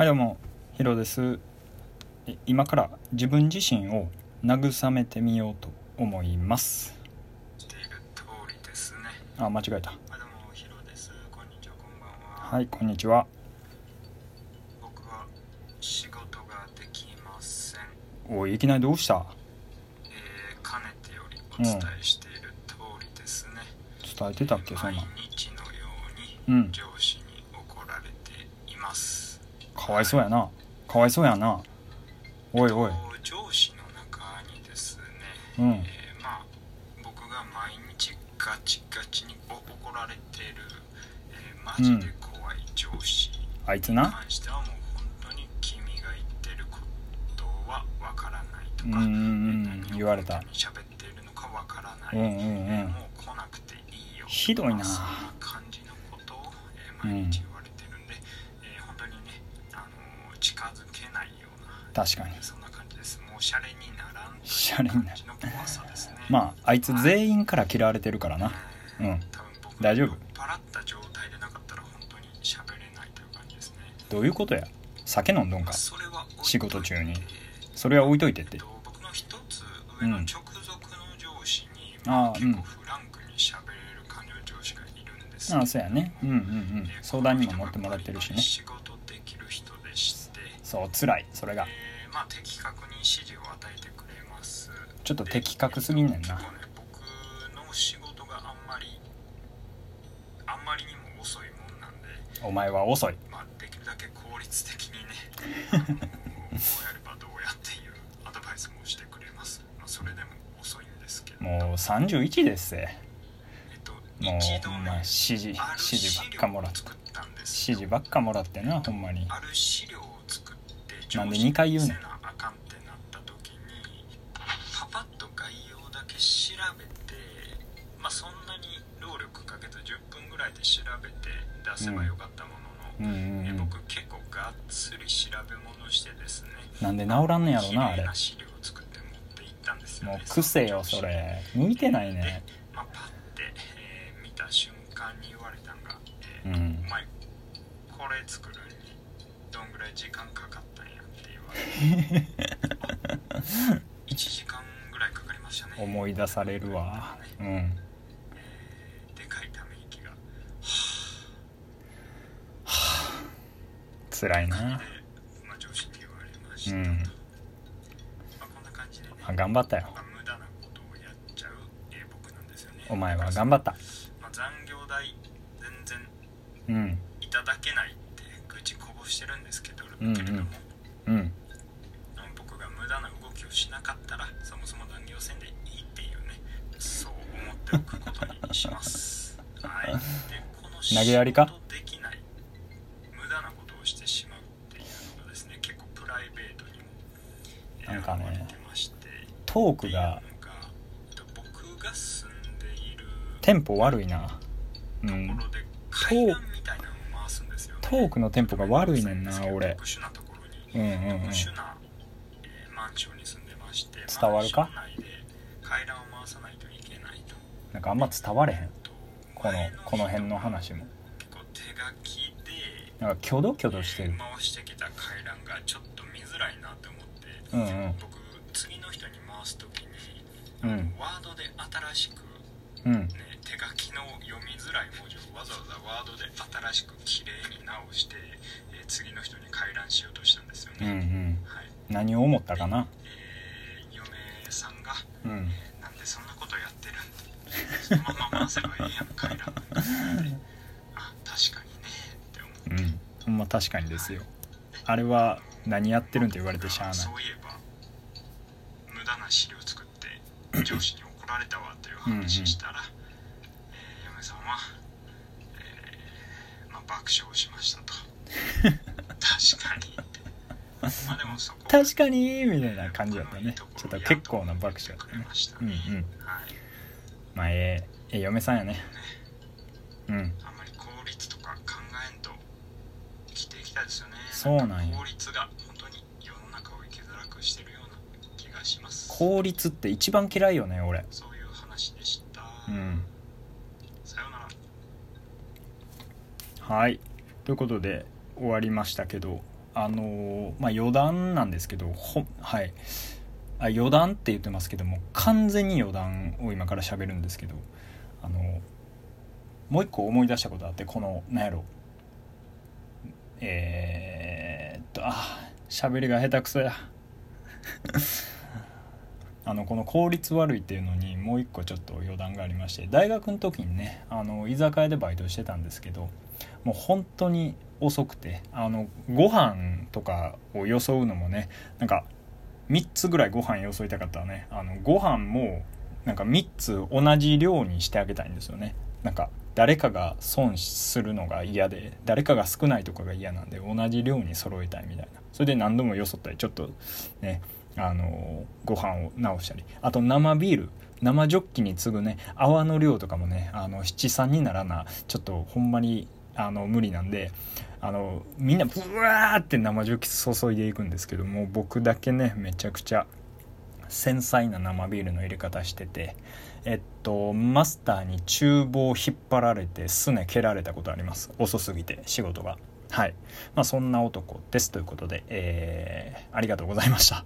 はいどうもヒロですえ今から自分自身を慰めてみようと思いますしている通りですね。あ間違えたあどうもヒロです。こんにちは、こんばんは。はいこんにちは僕は仕事ができません。おいいきなりどうした？えー、かねてよりお伝えしている通りですね。伝えてたっけそん毎なん日のよううんに上司。かわいそうやな。かわいそうやな。おいおい。えっと上司の中にですね、うん。えーまあ僕が毎日ガチガチにお怒られてる、えーマジで怖い上司。にあいつな？関してはもう本当に君が言ってることはわからないとか、うんうんうん言われた。喋っているのかわからない、うんうんうん。えーもう来なくていいよひどいな。感じのことを、えー毎日言われてるん確かに。そんな感じです。もうシャレにならんとシャレにないう感じの怖さですね。まああいつ全員から嫌われてるからな。えーうん。多分僕大丈夫。酔っ払った状態でなかったら本当に喋れないという感じですね。どういうことや？酒飲んどんか？仕事中に。それは置いといてって。えっと僕の一つ上の直属の上司に、あーまあ結うん構フランクに喋れる感じの上司がいるんですああそうやね。うんうんうん。で相談にも乗ってもらってるしね。仕事そう辛いそれが。えーまあ的確に指示を与えてくれます。ちょっと的確すぎんねんな。結構ね僕の仕事があんまりあんまりにも遅いもんなんで。お前は遅い。まあ、できるだけ効率的にね こうやればどうやっていうアドバイスもしてくれます、まあ、それでも遅いんですけど。もう31ですぜえっとも一度うほんまね指示指ある示ばっかもらって。を作ったんです指示ばっかもらってなほんまに。ある資料なんで二回言うねん。上司に見せなあかんってなった時にパパッと概要だけ調べてまあそんなに労力かけず10分ぐらいで調べて出せばよかったものの、うんうんうん。え僕結構がっつり調べ物してですねなんで治らんねやろなあれ。綺麗な資料を作って持って行ったんですよねもう癖よそれ。向いてないね。まあ、パッて、えー見た瞬間に言われたんが「えーうん。お前これ作る？にどんぐらい時間かか1時間ぐらいかかりましたね。思い出されるわ。うん。えーでかいため息が。辛いな。で、まあ、上司に言われましたと、うん。まあ、こんな感じでね。あ頑張ったよ。まあ無駄なことをやっちゃう、えー僕なんですよね。お前は頑張った。まあ、残業代全然うん。いただけないって愚痴こぼしてるんですけど、うんうん。けれどもうん。僕が無駄な動きをしなかったらそもそも残業せんでいいっていうね。そう思っておくことにします。はい。でこの投げやりか？できない。無駄なことをしてしまうっていうのがですね結構プライベートにもえーなんかねトークが僕が住んでいるテンポ悪いな。うとんトークのテンポが悪いねんな俺うんうんな、えーマンションに住んでまして伝わるか？マンション内で階段を回さないといけないと。なんかあんま伝われへん？とこの前この辺の話も。結構手書きでなんかキョドキョドしてる。回してきた階段がちょっと見づらいなと思って、うんうん。僕次の人に回す時に、うん。ワードで新しく、うん。ね、手書きの読みづらい文字をわざわざワードで新しく綺麗に直して、えー次の人に回覧しようとしたんですようんうね、ん。はい。何を思ったかな？えー嫁さんがうん「なんでそんなことやってる？ん?」そのまま回せばいいやん階段あ確かにね。って思って。うん。ほんま確かにですよ。あれは何やってるんって言われてしゃあない。そういえば無駄な資料作って上司に怒られたわという話したら、え爆笑しましたと。確かに。まあでもそこ確かにみたいな感じだったね。ちょっと結構な爆笑だったね。うんうん。はい。まあええええ嫁さんやね。うん。あんまり効率とか考えんと生きていきたいですよね。そうなんや。か効率が本当に世の中を生きづらくしてるような気がします。効率って一番嫌いよね俺。そういう話でした、うんさようならはい。ということで終わりましたけどあのまあ余談なんですけどほはい。あ余談って言ってますけども完全に余談を今から喋るんですけどあのもう一個思い出したことあってこの何やろ。えー、っとあ喋りが下手くそや。あのこの効率悪いっていうのにもう一個ちょっと余談がありまして大学の時にねあの居酒屋でバイトしてたんですけどもう本当に遅くてあのご飯とかをよそうのもねなんか3つぐらいご飯よそいたかったらねあのご飯もなんか3つ同じ量にしてあげたいんですよね。なんか誰かが損するのが嫌で誰かが少ないとかが嫌なんで同じ量に揃えたいみたいな。それで何度もよそったりちょっとねあのご飯を直したり。あと生ビール。生ジョッキに次ぐね泡の量とかもねあの七三にならなちょっとほんまにあの無理なんであのみんなブワーって生ジョッキ注いでいくんですけども僕だけねめちゃくちゃ繊細な生ビールの入れ方しててえっとマスターに厨房引っ張られてすね蹴られたことあります。遅すぎて仕事が。はい。まあそんな男ですということで、えー、ありがとうございました。